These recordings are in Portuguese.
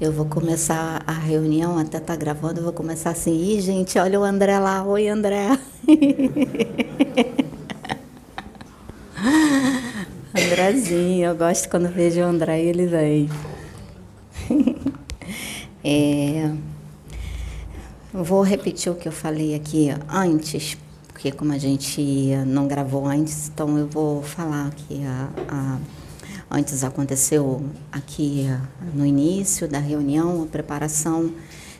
Eu vou começar a reunião, até tá gravando, eu vou começar assim, Ih, gente, olha o André lá, oi André. Andrezinho, eu gosto quando vejo o André e ele vem. é, vou repetir o que eu falei aqui antes, porque como a gente não gravou antes, então eu vou falar aqui a, a Antes aconteceu aqui no início da reunião, a preparação.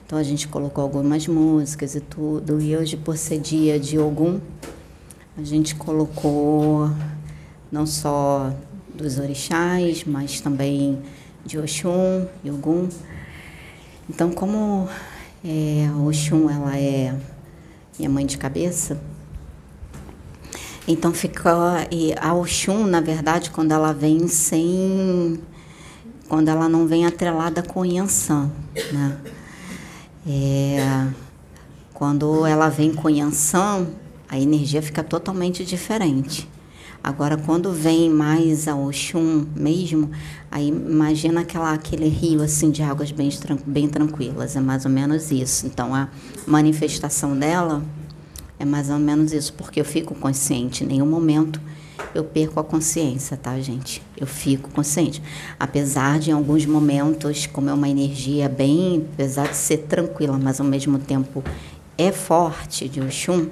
Então a gente colocou algumas músicas e tudo. E hoje, por ser dia de Ogum, a gente colocou não só dos orixás, mas também de Oxum e Ogum. Então, como é, Oxum ela é minha mãe de cabeça, então fica e a Oxum, na verdade, quando ela vem sem quando ela não vem atrelada com Yansan, né? É, quando ela vem com Yansan, a energia fica totalmente diferente. Agora, quando vem mais a Oxum mesmo, aí imagina aquela, aquele rio assim de águas bem, bem tranquilas, é mais ou menos isso. Então, a manifestação dela é mais ou menos isso, porque eu fico consciente. Em nenhum momento eu perco a consciência, tá, gente? Eu fico consciente. Apesar de, em alguns momentos, como é uma energia bem, apesar de ser tranquila, mas ao mesmo tempo é forte de Oxum,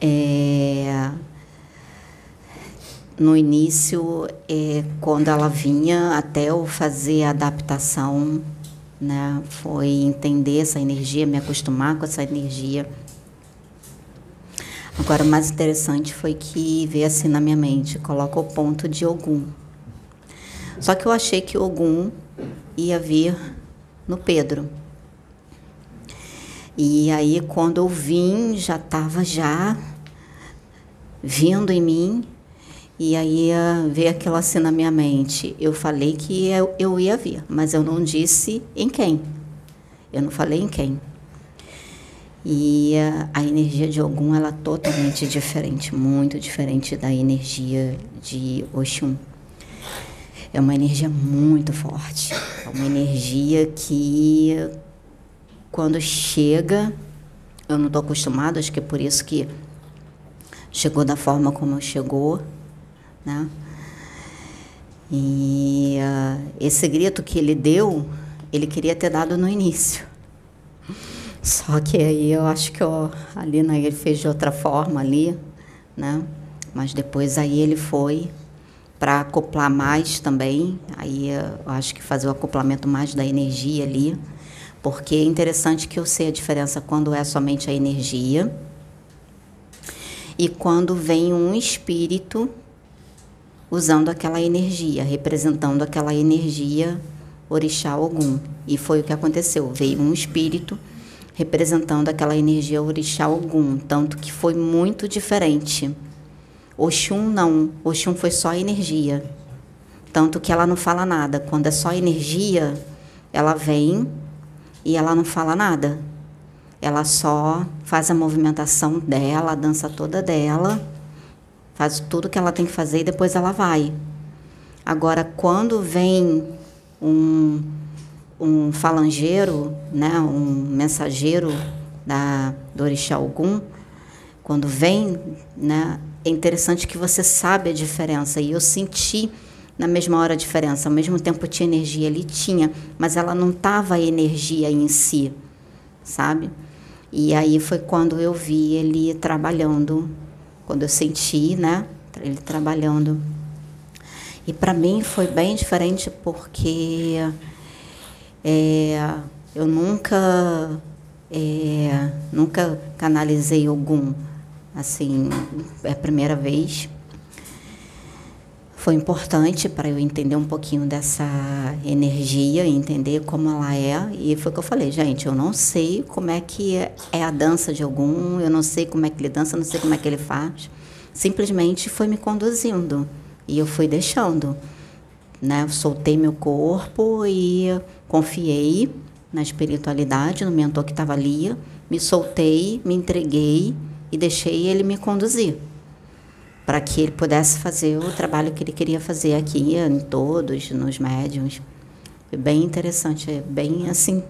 é, no início, é, quando ela vinha, até eu fazer a adaptação, né, foi entender essa energia, me acostumar com essa energia Agora, o mais interessante foi que veio assim na minha mente, coloca o ponto de Ogum. Só que eu achei que Ogum ia vir no Pedro. E aí, quando eu vim, já estava já vindo em mim. E aí veio aquilo assim na minha mente. Eu falei que eu, eu ia vir, mas eu não disse em quem. Eu não falei em quem. E a, a energia de Ogum ela é totalmente diferente, muito diferente da energia de Oxum. É uma energia muito forte, é uma energia que quando chega, eu não estou acostumada, acho que é por isso que chegou da forma como chegou, né? E uh, esse grito que ele deu, ele queria ter dado no início. Só que aí eu acho que eu, ali né, ele fez de outra forma ali, né? Mas depois aí ele foi para acoplar mais também. Aí eu acho que fazer o acoplamento mais da energia ali, porque é interessante que eu sei a diferença quando é somente a energia e quando vem um espírito usando aquela energia, representando aquela energia orixá algum. E foi o que aconteceu. Veio um espírito representando aquela energia orixá Ogum, tanto que foi muito diferente. Oxum não, Oxum foi só energia. Tanto que ela não fala nada. Quando é só energia, ela vem e ela não fala nada. Ela só faz a movimentação dela, a dança toda dela, faz tudo que ela tem que fazer e depois ela vai. Agora, quando vem um um falangeiro, né, um mensageiro da, do Orixá Ogum, quando vem, né, é interessante que você sabe a diferença. E eu senti na mesma hora a diferença. Ao mesmo tempo tinha energia, ele tinha, mas ela não estava a energia em si, sabe? E aí foi quando eu vi ele trabalhando, quando eu senti, né, ele trabalhando. E para mim foi bem diferente porque é, eu nunca, é, nunca canalizei algum, assim, é a primeira vez. Foi importante para eu entender um pouquinho dessa energia, entender como ela é. E foi o que eu falei, gente, eu não sei como é que é a dança de algum, eu não sei como é que ele dança, não sei como é que ele faz. Simplesmente foi me conduzindo e eu fui deixando. Né? Eu soltei meu corpo e Confiei na espiritualidade, no mentor que estava ali, me soltei, me entreguei e deixei ele me conduzir para que ele pudesse fazer o trabalho que ele queria fazer aqui em todos, nos médiums. Foi bem interessante, é bem assim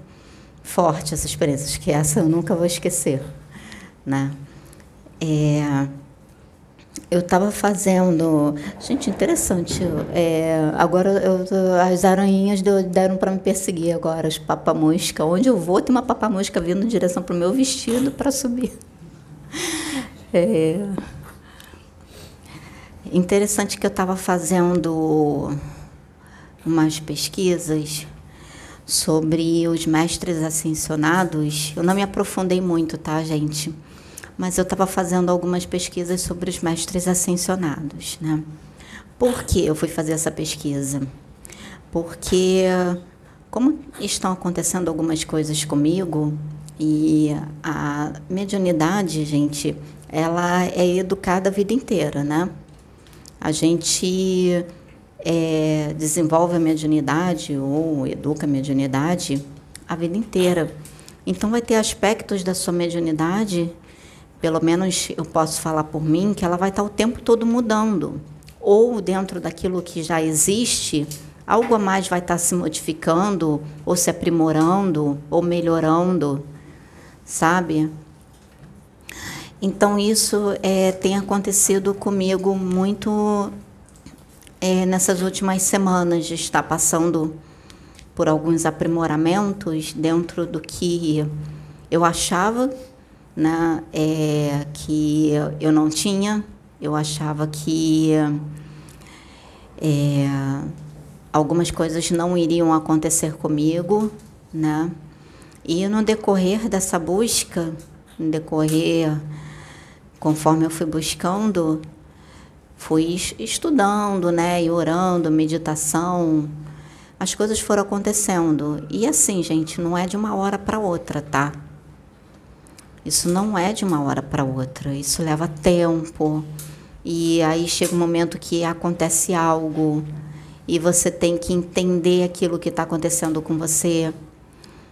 forte essa experiência, que essa eu nunca vou esquecer, né? É, eu estava fazendo. Gente, interessante. É, agora eu, as aranhinhas deram para me perseguir agora, as papamosca. Onde eu vou, tem uma papamosca vindo em direção para o meu vestido para subir. É, interessante que eu estava fazendo umas pesquisas sobre os mestres ascensionados. Eu não me aprofundei muito, tá, gente? Mas eu estava fazendo algumas pesquisas sobre os mestres ascensionados, né? Por que eu fui fazer essa pesquisa? Porque como estão acontecendo algumas coisas comigo e a mediunidade, gente, ela é educada a vida inteira, né? A gente é, desenvolve a mediunidade ou educa a mediunidade a vida inteira. Então, vai ter aspectos da sua mediunidade, pelo menos eu posso falar por mim, que ela vai estar o tempo todo mudando. Ou dentro daquilo que já existe, algo a mais vai estar se modificando, ou se aprimorando, ou melhorando, sabe? Então, isso é, tem acontecido comigo muito é, nessas últimas semanas, de estar passando por alguns aprimoramentos dentro do que eu achava né, é, que eu não tinha, eu achava que é, algumas coisas não iriam acontecer comigo, né? E no decorrer dessa busca, no decorrer conforme eu fui buscando, fui estudando, né, e orando, meditação, as coisas foram acontecendo. E assim, gente, não é de uma hora para outra, tá? Isso não é de uma hora para outra, isso leva tempo. E aí chega um momento que acontece algo e você tem que entender aquilo que está acontecendo com você.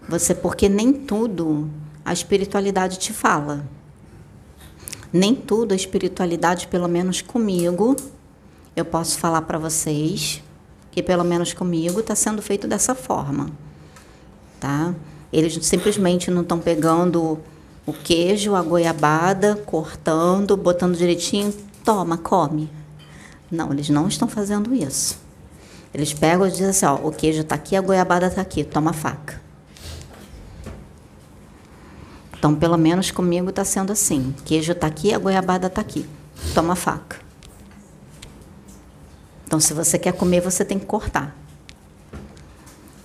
Você porque nem tudo a espiritualidade te fala nem tudo a espiritualidade, pelo menos comigo, eu posso falar para vocês que pelo menos comigo está sendo feito dessa forma, tá? Eles simplesmente não estão pegando o queijo, a goiabada, cortando, botando direitinho, toma, come. Não, eles não estão fazendo isso. Eles pegam e dizem assim, ó, o queijo está aqui, a goiabada está aqui, toma faca. Então, pelo menos comigo está sendo assim. Queijo está aqui, a goiabada está aqui. Toma faca. Então, se você quer comer, você tem que cortar.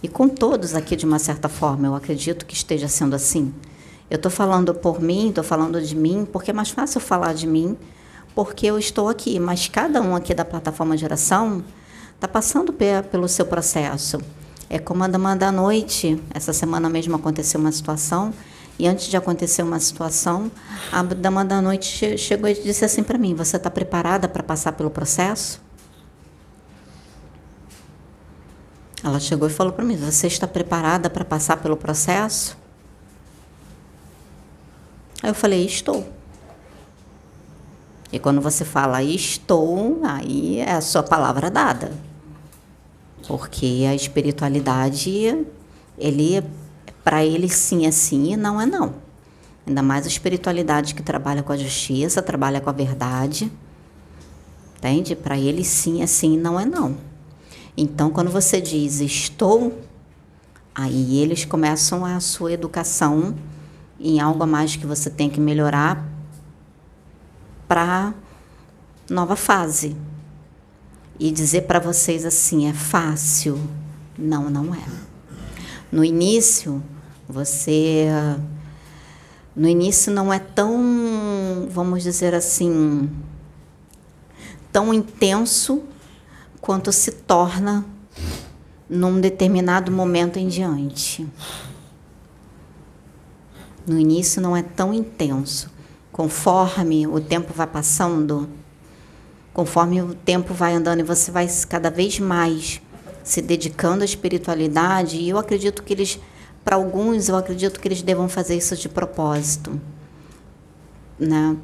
E com todos aqui, de uma certa forma, eu acredito que esteja sendo assim. Eu estou falando por mim, estou falando de mim, porque é mais fácil falar de mim, porque eu estou aqui. Mas cada um aqui da plataforma Geração está passando pelo seu processo. É como a dama da noite. Essa semana mesmo aconteceu uma situação e antes de acontecer uma situação, a dama da noite chegou e disse assim para mim: Você está preparada para passar pelo processo? Ela chegou e falou para mim: Você está preparada para passar pelo processo? Aí eu falei: Estou. E quando você fala estou, aí é a sua palavra dada. Porque a espiritualidade, ele para ele sim é sim e não é não. Ainda mais a espiritualidade que trabalha com a justiça, trabalha com a verdade. Entende? Para ele sim é sim e não é não. Então, quando você diz estou, aí eles começam a sua educação em algo a mais que você tem que melhorar para nova fase. E dizer para vocês assim, é fácil? Não, não é. No início, você no início não é tão, vamos dizer assim, tão intenso quanto se torna num determinado momento em diante. No início não é tão intenso. Conforme o tempo vai passando, conforme o tempo vai andando e você vai cada vez mais se dedicando à espiritualidade, e eu acredito que eles para alguns, eu acredito que eles devam fazer isso de propósito. Né?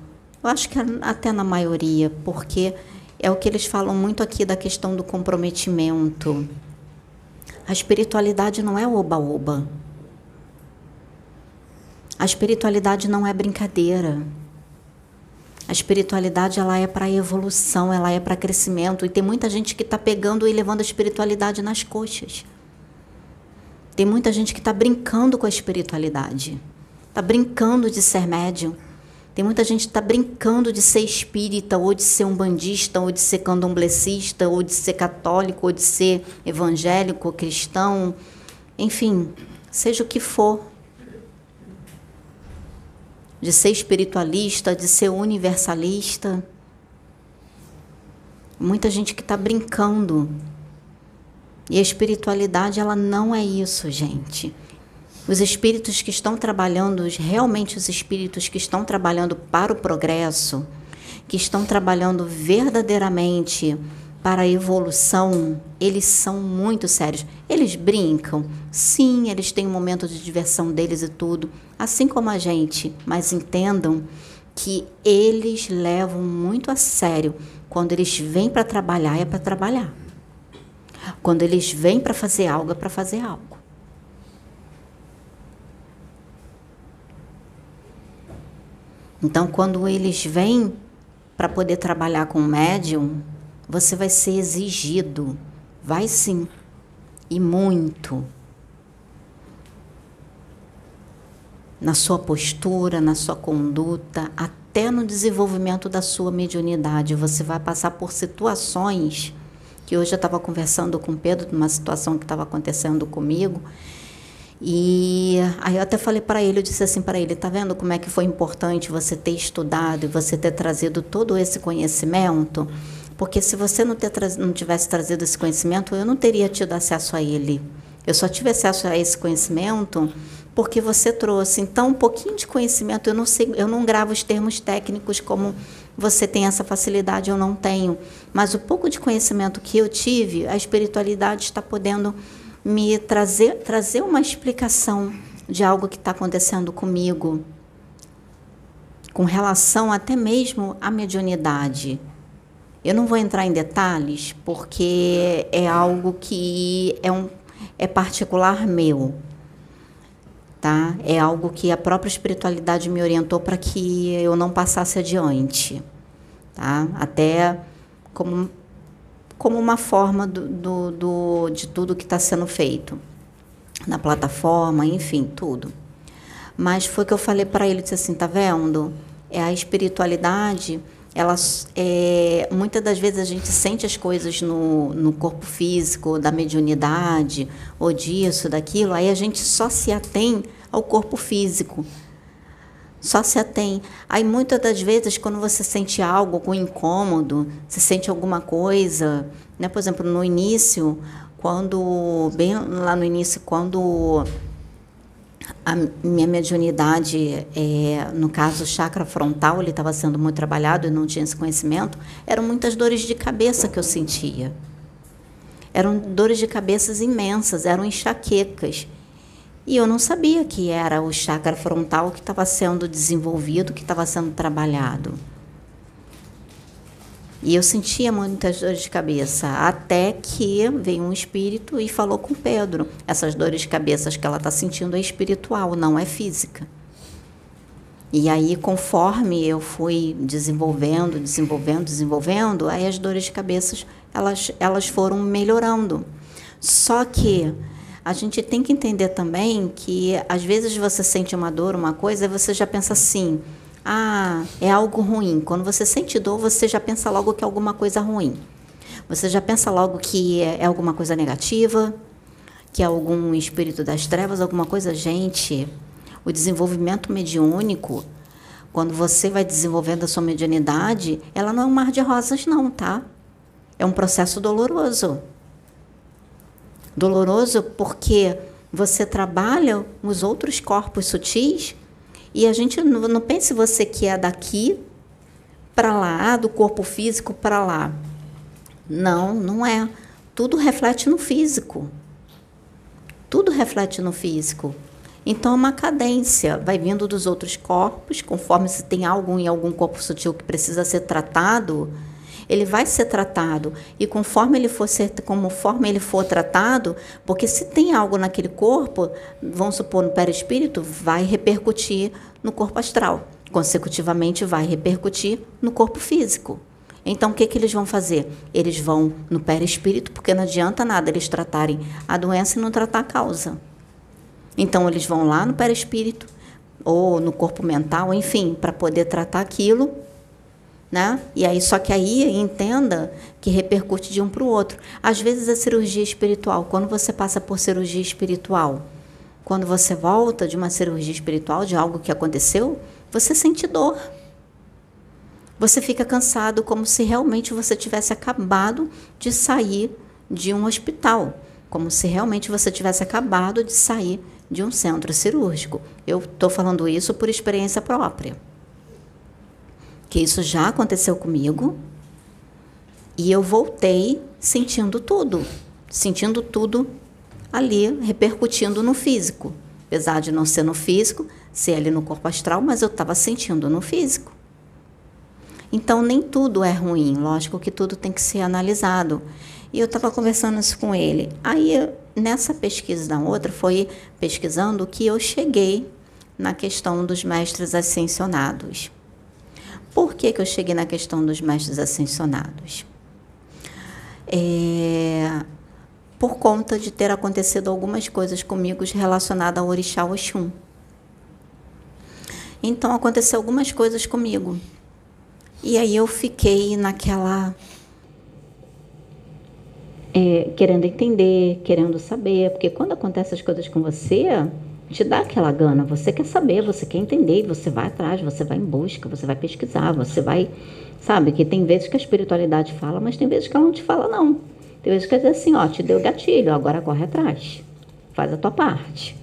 Eu acho que até na maioria, porque é o que eles falam muito aqui da questão do comprometimento. A espiritualidade não é oba-oba. A espiritualidade não é brincadeira. A espiritualidade ela é para evolução, ela é para crescimento. E tem muita gente que está pegando e levando a espiritualidade nas coxas. Tem muita gente que está brincando com a espiritualidade. Está brincando de ser médium. Tem muita gente que está brincando de ser espírita, ou de ser um bandista, ou de ser candomblecista, ou de ser católico, ou de ser evangélico, cristão, enfim, seja o que for. De ser espiritualista, de ser universalista. Muita gente que está brincando. E a espiritualidade, ela não é isso, gente. Os espíritos que estão trabalhando, realmente os espíritos que estão trabalhando para o progresso, que estão trabalhando verdadeiramente para a evolução, eles são muito sérios. Eles brincam, sim, eles têm um momento de diversão deles e tudo, assim como a gente, mas entendam que eles levam muito a sério. Quando eles vêm para trabalhar, é para trabalhar. Quando eles vêm para fazer algo, é para fazer algo. Então, quando eles vêm para poder trabalhar com médium, você vai ser exigido. Vai sim. E muito. Na sua postura, na sua conduta, até no desenvolvimento da sua mediunidade. Você vai passar por situações que hoje eu estava conversando com o Pedro, de uma situação que estava acontecendo comigo, e aí eu até falei para ele, eu disse assim para ele, tá vendo como é que foi importante você ter estudado e você ter trazido todo esse conhecimento? Porque se você não, ter não tivesse trazido esse conhecimento, eu não teria tido acesso a ele. Eu só tive acesso a esse conhecimento porque você trouxe. Então, um pouquinho de conhecimento, eu não sei, eu não gravo os termos técnicos como você tem essa facilidade, eu não tenho. Mas o pouco de conhecimento que eu tive, a espiritualidade está podendo me trazer, trazer uma explicação de algo que está acontecendo comigo, com relação até mesmo à mediunidade. Eu não vou entrar em detalhes porque é algo que é, um, é particular meu. Tá? É algo que a própria espiritualidade me orientou para que eu não passasse adiante. Tá? Até como como uma forma do, do, do de tudo que está sendo feito na plataforma, enfim, tudo. Mas foi que eu falei para ele, disse assim, tá vendo? É a espiritualidade, ela, é, muitas das vezes a gente sente as coisas no, no corpo físico, da mediunidade, ou disso, daquilo, aí a gente só se atém ao corpo físico só se atém. Aí muitas das vezes quando você sente algo, algum incômodo, você sente alguma coisa, né? Por exemplo, no início, quando bem lá no início, quando a minha mediunidade, é, no caso o chakra frontal, ele estava sendo muito trabalhado e não tinha esse conhecimento, eram muitas dores de cabeça que eu sentia. Eram dores de cabeças imensas, eram enxaquecas. E eu não sabia que era o chakra frontal que estava sendo desenvolvido, que estava sendo trabalhado. E eu sentia muitas dores de cabeça, até que veio um espírito e falou com Pedro: essas dores de cabeça que ela está sentindo é espiritual, não é física. E aí, conforme eu fui desenvolvendo, desenvolvendo, desenvolvendo, aí as dores de cabeça elas, elas foram melhorando. Só que a gente tem que entender também que às vezes você sente uma dor, uma coisa, e você já pensa assim: ah, é algo ruim. Quando você sente dor, você já pensa logo que é alguma coisa ruim. Você já pensa logo que é, é alguma coisa negativa, que é algum espírito das trevas, alguma coisa. Gente, o desenvolvimento mediúnico, quando você vai desenvolvendo a sua mediunidade, ela não é um mar de rosas, não, tá? É um processo doloroso. Doloroso porque você trabalha os outros corpos sutis e a gente não, não pense você que é daqui para lá, do corpo físico para lá. Não, não é. Tudo reflete no físico. Tudo reflete no físico. Então, é uma cadência vai vindo dos outros corpos, conforme se tem algo em algum corpo sutil que precisa ser tratado, ele vai ser tratado e conforme ele for ser, conforme ele for tratado, porque se tem algo naquele corpo, vamos supor no perispírito, vai repercutir no corpo astral, consecutivamente vai repercutir no corpo físico. Então, o que, que eles vão fazer? Eles vão no perispírito, porque não adianta nada eles tratarem a doença e não tratar a causa. Então, eles vão lá no perispírito, ou no corpo mental, enfim, para poder tratar aquilo, né? E aí, só que aí entenda que repercute de um para o outro. Às vezes a cirurgia espiritual, quando você passa por cirurgia espiritual, quando você volta de uma cirurgia espiritual, de algo que aconteceu, você sente dor. Você fica cansado como se realmente você tivesse acabado de sair de um hospital, como se realmente você tivesse acabado de sair de um centro cirúrgico. Eu estou falando isso por experiência própria. Que isso já aconteceu comigo e eu voltei sentindo tudo, sentindo tudo ali repercutindo no físico. Apesar de não ser no físico, ser ali no corpo astral, mas eu estava sentindo no físico. Então, nem tudo é ruim, lógico que tudo tem que ser analisado. E eu estava conversando isso com ele. Aí, nessa pesquisa da outra, foi pesquisando que eu cheguei na questão dos mestres ascensionados. Por que, que eu cheguei na questão dos mestres ascensionados? É, por conta de ter acontecido algumas coisas comigo relacionadas ao orixá Oxum. Então, aconteceu algumas coisas comigo. E aí eu fiquei naquela é, querendo entender, querendo saber, porque quando acontecem as coisas com você, te dá aquela gana, você quer saber, você quer entender, você vai atrás, você vai em busca, você vai pesquisar, você vai, sabe, que tem vezes que a espiritualidade fala, mas tem vezes que ela não te fala não. Tem vezes que ela diz assim, ó, te deu gatilho, agora corre atrás, faz a tua parte.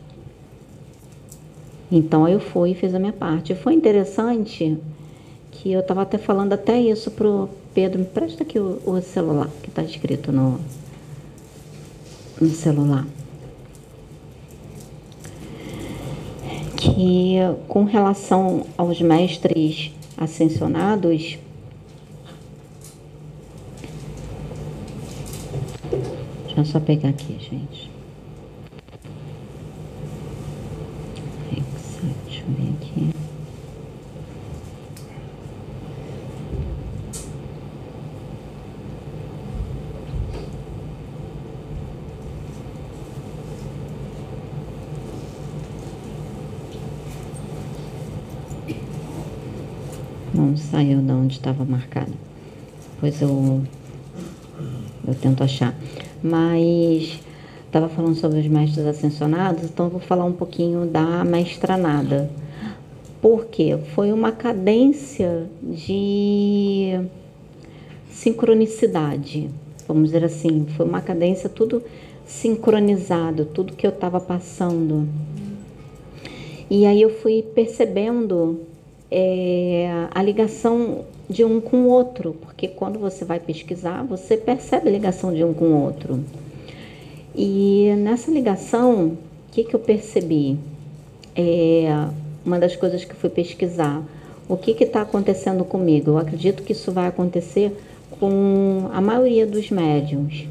Então eu fui e fiz a minha parte. Foi interessante que eu estava até falando até isso pro Pedro, me presta aqui o, o celular que está escrito no, no celular. Que com relação aos mestres ascensionados, deixa eu só pegar aqui, gente. Deixa eu ver aqui. não saiu de onde estava marcado. Pois eu, eu tento achar. Mas estava falando sobre os mestres ascensionados, então vou falar um pouquinho da mestranada. Porque foi uma cadência de sincronicidade, vamos dizer assim, foi uma cadência tudo sincronizado, tudo que eu estava passando. E aí eu fui percebendo é, a ligação de um com o outro, porque quando você vai pesquisar, você percebe a ligação de um com o outro. E nessa ligação, o que, que eu percebi? É, uma das coisas que fui pesquisar, o que está acontecendo comigo? Eu acredito que isso vai acontecer com a maioria dos médiums.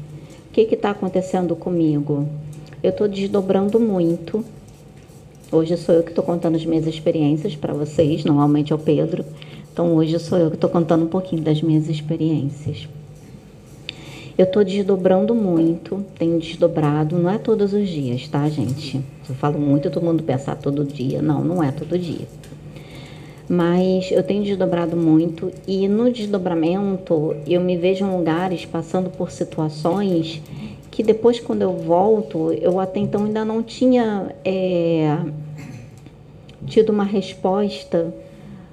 O que está acontecendo comigo? Eu estou desdobrando muito Hoje sou eu que estou contando as minhas experiências para vocês, normalmente é o Pedro. Então hoje sou eu que estou contando um pouquinho das minhas experiências. Eu estou desdobrando muito, tenho desdobrado, não é todos os dias, tá, gente? Eu falo muito, todo mundo pensa ah, todo dia. Não, não é todo dia. Mas eu tenho desdobrado muito e no desdobramento eu me vejo em lugares passando por situações que depois quando eu volto, eu até então ainda não tinha é, tido uma resposta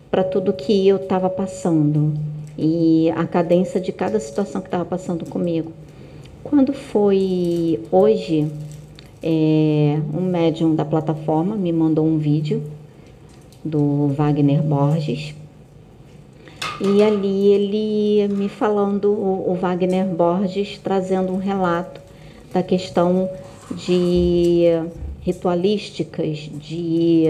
para tudo que eu estava passando e a cadência de cada situação que estava passando comigo. Quando foi hoje, é, um médium da plataforma me mandou um vídeo do Wagner Borges e ali ele me falando, o Wagner Borges trazendo um relato da questão de ritualísticas de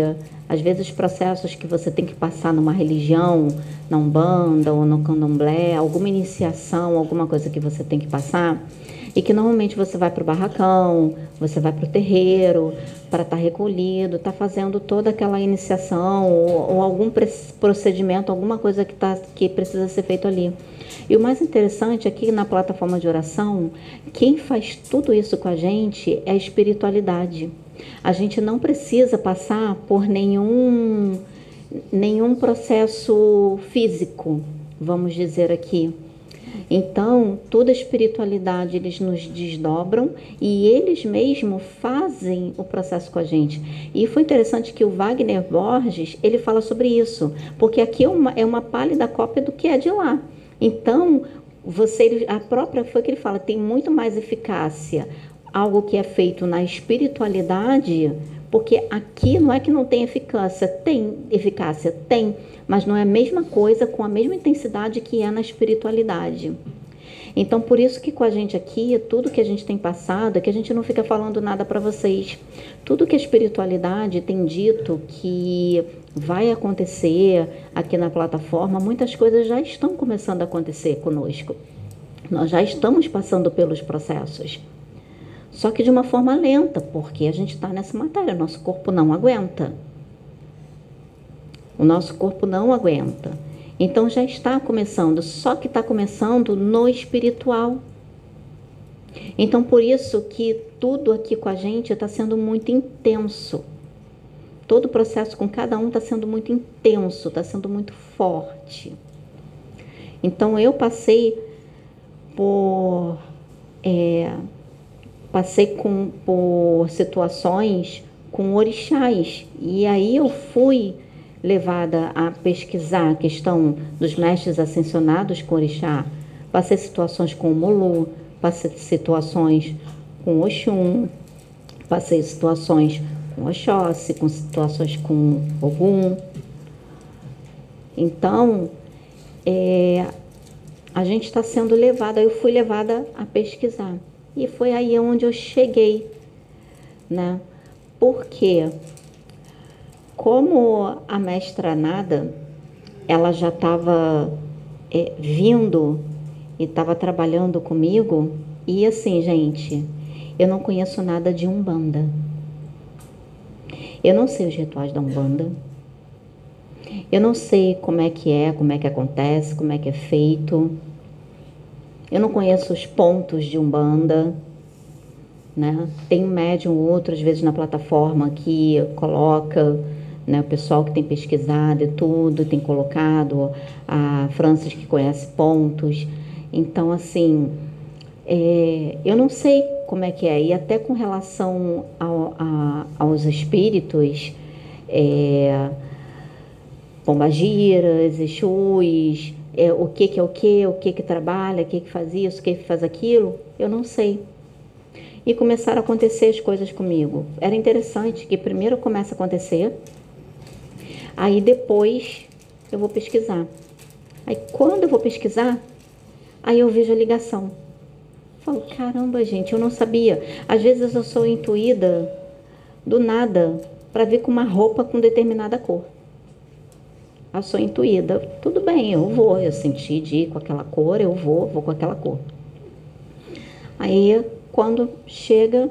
às vezes processos que você tem que passar numa religião, na Umbanda ou no Candomblé, alguma iniciação, alguma coisa que você tem que passar, e que normalmente você vai para o barracão, você vai para o terreiro para estar tá recolhido, está fazendo toda aquela iniciação ou, ou, algum procedimento, alguma coisa que, tá, que precisa ser feito ali. E o mais interessante aqui na plataforma de oração, quem faz tudo isso com a gente é a espiritualidade. A gente não precisa passar por nenhum, nenhum processo físico, vamos dizer aqui. Então, toda a espiritualidade eles nos desdobram e eles mesmos fazem o processo com a gente. E foi interessante que o Wagner Borges, ele fala sobre isso, porque aqui é uma, é uma pálida cópia do que é de lá. Então, você, a própria, foi que ele fala, tem muito mais eficácia algo que é feito na espiritualidade, porque aqui não é que não tem eficácia, tem eficácia, tem, mas não é a mesma coisa com a mesma intensidade que é na espiritualidade. Então, por isso que com a gente aqui, tudo que a gente tem passado, é que a gente não fica falando nada para vocês. Tudo que a espiritualidade tem dito que vai acontecer aqui na plataforma, muitas coisas já estão começando a acontecer conosco. Nós já estamos passando pelos processos. Só que de uma forma lenta, porque a gente está nessa matéria, nosso corpo não aguenta. O nosso corpo não aguenta. Então já está começando, só que está começando no espiritual. Então por isso que tudo aqui com a gente está sendo muito intenso. Todo o processo com cada um está sendo muito intenso, está sendo muito forte. Então eu passei por é, passei com, por situações com orixás e aí eu fui levada a pesquisar a questão dos mestres ascensionados com orixá, passei situações com o Molu, passei situações com Oxum, passei situações com Oxóssi, com situações com Ogum. Então, é, a gente está sendo levada, eu fui levada a pesquisar. E foi aí onde eu cheguei, né? Porque como a mestra Nada, ela já estava é, vindo e estava trabalhando comigo, e assim, gente, eu não conheço nada de Umbanda. Eu não sei os rituais da Umbanda. Eu não sei como é que é, como é que acontece, como é que é feito. Eu não conheço os pontos de Umbanda, né? Tem um médium ou outro, às vezes, na plataforma que coloca, né? O pessoal que tem pesquisado e tudo, tem colocado, a Francis que conhece pontos. Então, assim, é, eu não sei como é que é. E até com relação ao, a, aos espíritos, é, pombagiras, exus, é, o que, que é o que, o que, que trabalha, o que, que faz isso, o que, que faz aquilo, eu não sei. E começaram a acontecer as coisas comigo. Era interessante que primeiro começa a acontecer, aí depois eu vou pesquisar. Aí quando eu vou pesquisar, aí eu vejo a ligação. Falo, caramba, gente, eu não sabia. Às vezes eu sou intuída do nada para ver com uma roupa com determinada cor a sua intuída. Tudo bem, eu vou, eu senti de ir com aquela cor, eu vou, vou com aquela cor. Aí, quando chega,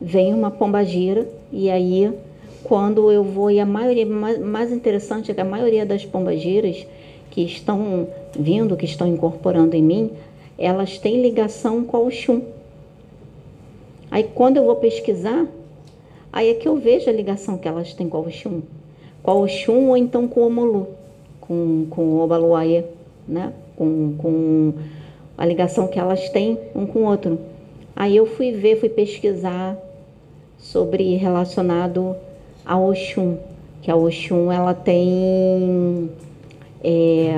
vem uma pomba gira, e aí, quando eu vou, e a maioria, mais interessante é que a maioria das pombagiras que estão vindo, que estão incorporando em mim, elas têm ligação com o Xum. Aí, quando eu vou pesquisar, aí é que eu vejo a ligação que elas têm com o Xum com o Oxum ou então com o Omolu, com, com o Obaluaie, né? Com, com a ligação que elas têm um com o outro. Aí eu fui ver, fui pesquisar sobre relacionado ao Oxum, que a Oxum ela tem é,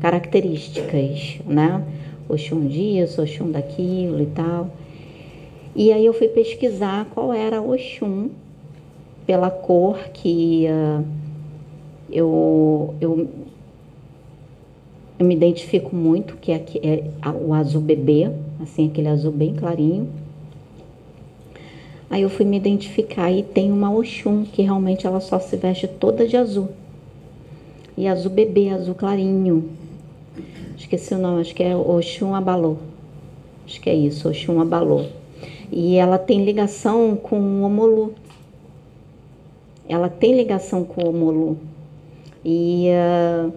características, né? Oxum disso, Oxum daquilo e tal. E aí eu fui pesquisar qual era o Oxum pela cor que uh, eu, eu, eu me identifico muito, que é, é o azul bebê, assim, aquele azul bem clarinho. Aí eu fui me identificar e tem uma Oxum que realmente ela só se veste toda de azul. E azul bebê, azul clarinho. Esqueci o nome, acho que é Oxum Abalô. Acho que é isso, Oxum Abalô. E ela tem ligação com o Omolu. Ela tem ligação com o Omolu. E, uh,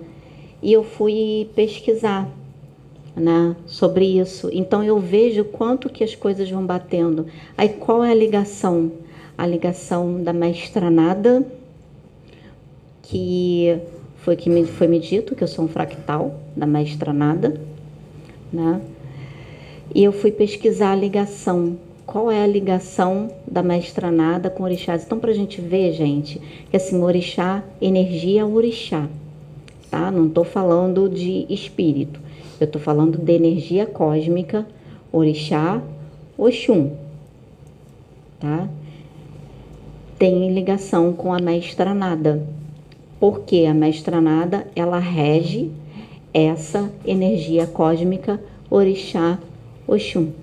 e eu fui pesquisar né, sobre isso. Então eu vejo quanto que as coisas vão batendo. Aí qual é a ligação? A ligação da mestra nada, que foi que me foi me dito que eu sou um fractal da mestra nada, né? E eu fui pesquisar a ligação. Qual é a ligação da mestra nada com orixás? Então, para a gente ver, gente, que assim, orixá, energia orixá, tá? Não estou falando de espírito. Eu estou falando de energia cósmica, orixá, Oxum, tá? Tem ligação com a mestra nada, porque a mestra nada ela rege essa energia cósmica, orixá, Oxum.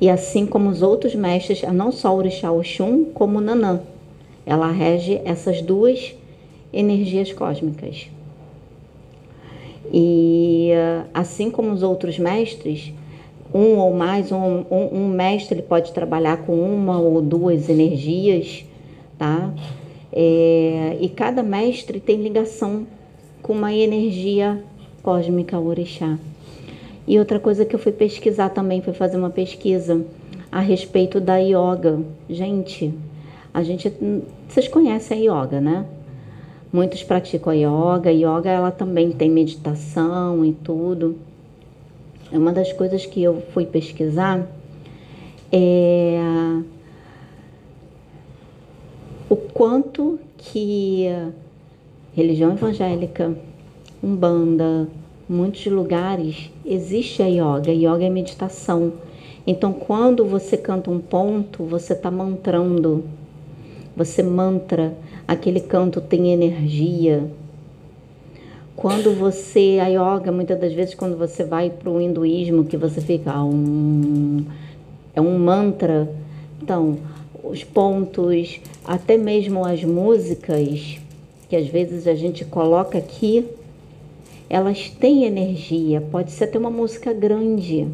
E assim como os outros mestres, não só orixá Oxum, como Nanã, ela rege essas duas energias cósmicas. E assim como os outros mestres, um ou mais, um, um, um, mestre ele pode trabalhar com uma ou duas energias, tá? É, e cada mestre tem ligação com uma energia cósmica orixá. E outra coisa que eu fui pesquisar também, foi fazer uma pesquisa a respeito da yoga. Gente, a gente, vocês conhecem a yoga, né? Muitos praticam a yoga. A yoga ela também tem meditação e tudo. É uma das coisas que eu fui pesquisar é o quanto que religião evangélica, umbanda, muitos lugares existe a yoga. Yoga é meditação. Então, quando você canta um ponto, você está mantrando. Você mantra aquele canto tem energia. Quando você, a yoga, muitas das vezes, quando você vai para o hinduísmo, que você fica um, é um mantra. Então, os pontos, até mesmo as músicas, que às vezes a gente coloca aqui, elas têm energia. Pode ser até uma música grande,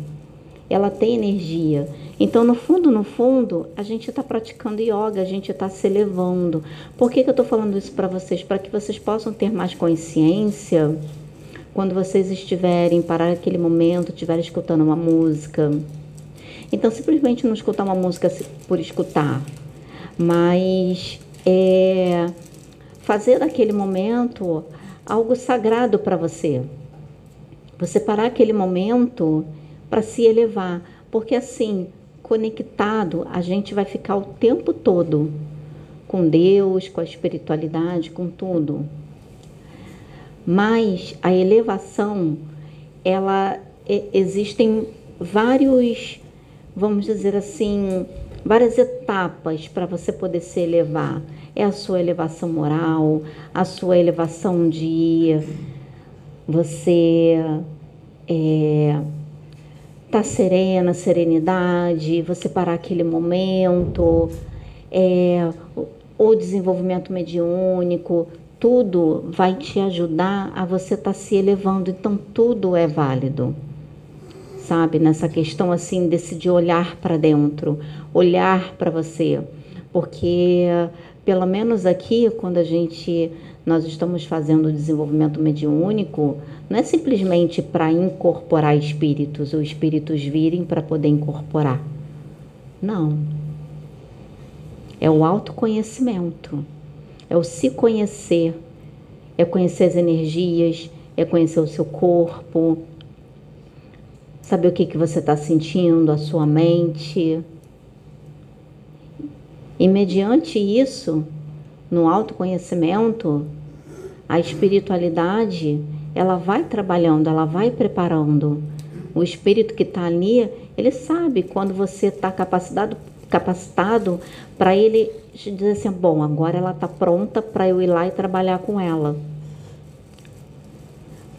ela tem energia. Então, no fundo, no fundo, a gente está praticando yoga, a gente está se elevando. Por que, que eu estou falando isso para vocês? Para que vocês possam ter mais consciência quando vocês estiverem, parar aquele momento, estiverem escutando uma música. Então, simplesmente não escutar uma música por escutar, mas é, fazer daquele momento algo sagrado para você. Você parar aquele momento para se elevar, porque assim, conectado, a gente vai ficar o tempo todo com Deus, com a espiritualidade, com tudo. Mas a elevação, ela existem vários, vamos dizer assim, várias etapas para você poder se elevar. É a sua elevação moral, a sua elevação de você é, tá serena, serenidade, você parar aquele momento, é, o desenvolvimento mediúnico, tudo vai te ajudar a você estar tá se elevando. Então, tudo é válido, sabe? Nessa questão assim, desse de olhar para dentro, olhar para você. Porque, pelo menos aqui, quando a gente nós estamos fazendo o desenvolvimento mediúnico, não é simplesmente para incorporar espíritos, ou espíritos virem para poder incorporar. Não. É o autoconhecimento, é o se conhecer, é conhecer as energias, é conhecer o seu corpo, saber o que, que você está sentindo, a sua mente. E mediante isso, no autoconhecimento, a espiritualidade, ela vai trabalhando, ela vai preparando. O espírito que está ali, ele sabe quando você está capacitado, capacitado para ele dizer assim, bom, agora ela está pronta para eu ir lá e trabalhar com ela.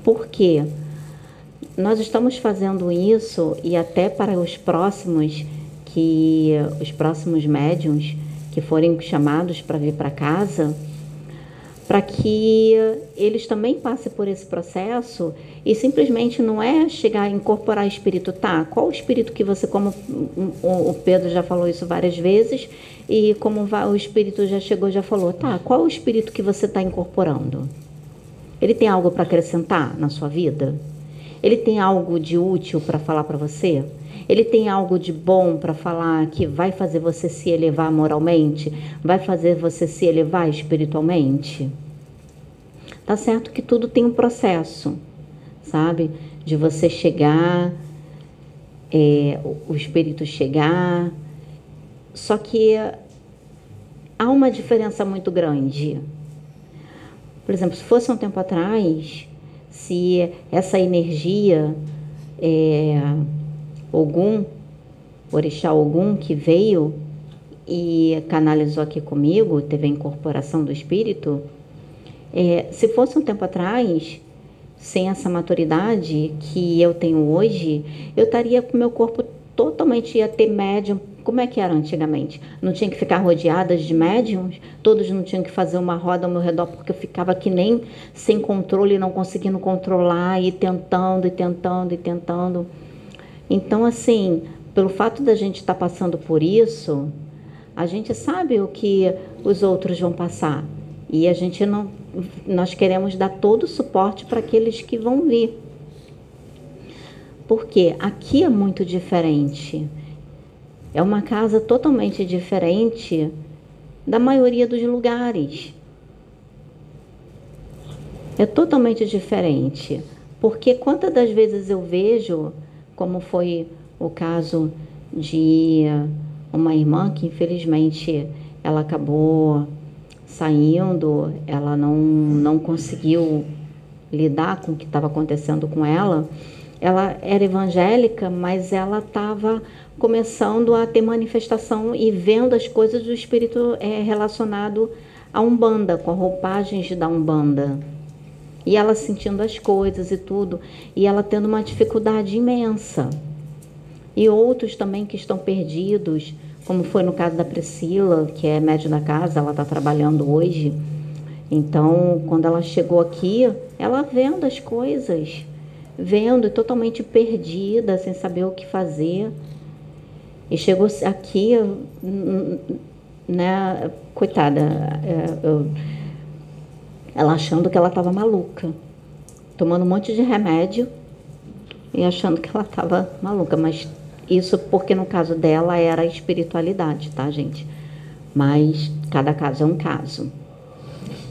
Por quê? Nós estamos fazendo isso e até para os próximos que os próximos médiums que forem chamados para vir para casa, para que eles também passem por esse processo e simplesmente não é chegar a incorporar espírito, tá? Qual o espírito que você, como o Pedro já falou isso várias vezes, e como o espírito já chegou, já falou, tá? Qual o espírito que você está incorporando? Ele tem algo para acrescentar na sua vida? Ele tem algo de útil para falar para você? Ele tem algo de bom para falar que vai fazer você se elevar moralmente? Vai fazer você se elevar espiritualmente? Tá certo que tudo tem um processo, sabe? De você chegar, é, o espírito chegar. Só que há uma diferença muito grande. Por exemplo, se fosse um tempo atrás, se essa energia é, Ogum, Orixá Ogum, que veio e canalizou aqui comigo, teve a incorporação do espírito, é, se fosse um tempo atrás, sem essa maturidade que eu tenho hoje, eu estaria com meu corpo totalmente ia ter médium. Como é que era antigamente? Não tinha que ficar rodeadas de médiums? Todos não tinham que fazer uma roda ao meu redor porque eu ficava que nem sem controle, não conseguindo controlar e tentando e tentando e tentando. Então, assim, pelo fato da gente estar tá passando por isso, a gente sabe o que os outros vão passar. E a gente não. Nós queremos dar todo o suporte para aqueles que vão vir. Porque aqui é muito diferente. É uma casa totalmente diferente da maioria dos lugares. É totalmente diferente. Porque quantas das vezes eu vejo como foi o caso de uma irmã que infelizmente ela acabou saindo, ela não, não conseguiu lidar com o que estava acontecendo com ela. Ela era evangélica, mas ela estava começando a ter manifestação e vendo as coisas do espírito é, relacionado a Umbanda, com roupagens da Umbanda. E ela sentindo as coisas e tudo, e ela tendo uma dificuldade imensa. E outros também que estão perdidos, como foi no caso da Priscila, que é médium da casa, ela está trabalhando hoje. Então, quando ela chegou aqui, ela vendo as coisas, vendo totalmente perdida, sem saber o que fazer. E chegou aqui, né, coitada, é, eu, ela achando que ela estava maluca, tomando um monte de remédio e achando que ela estava maluca, mas isso porque no caso dela era a espiritualidade, tá, gente? Mas cada caso é um caso.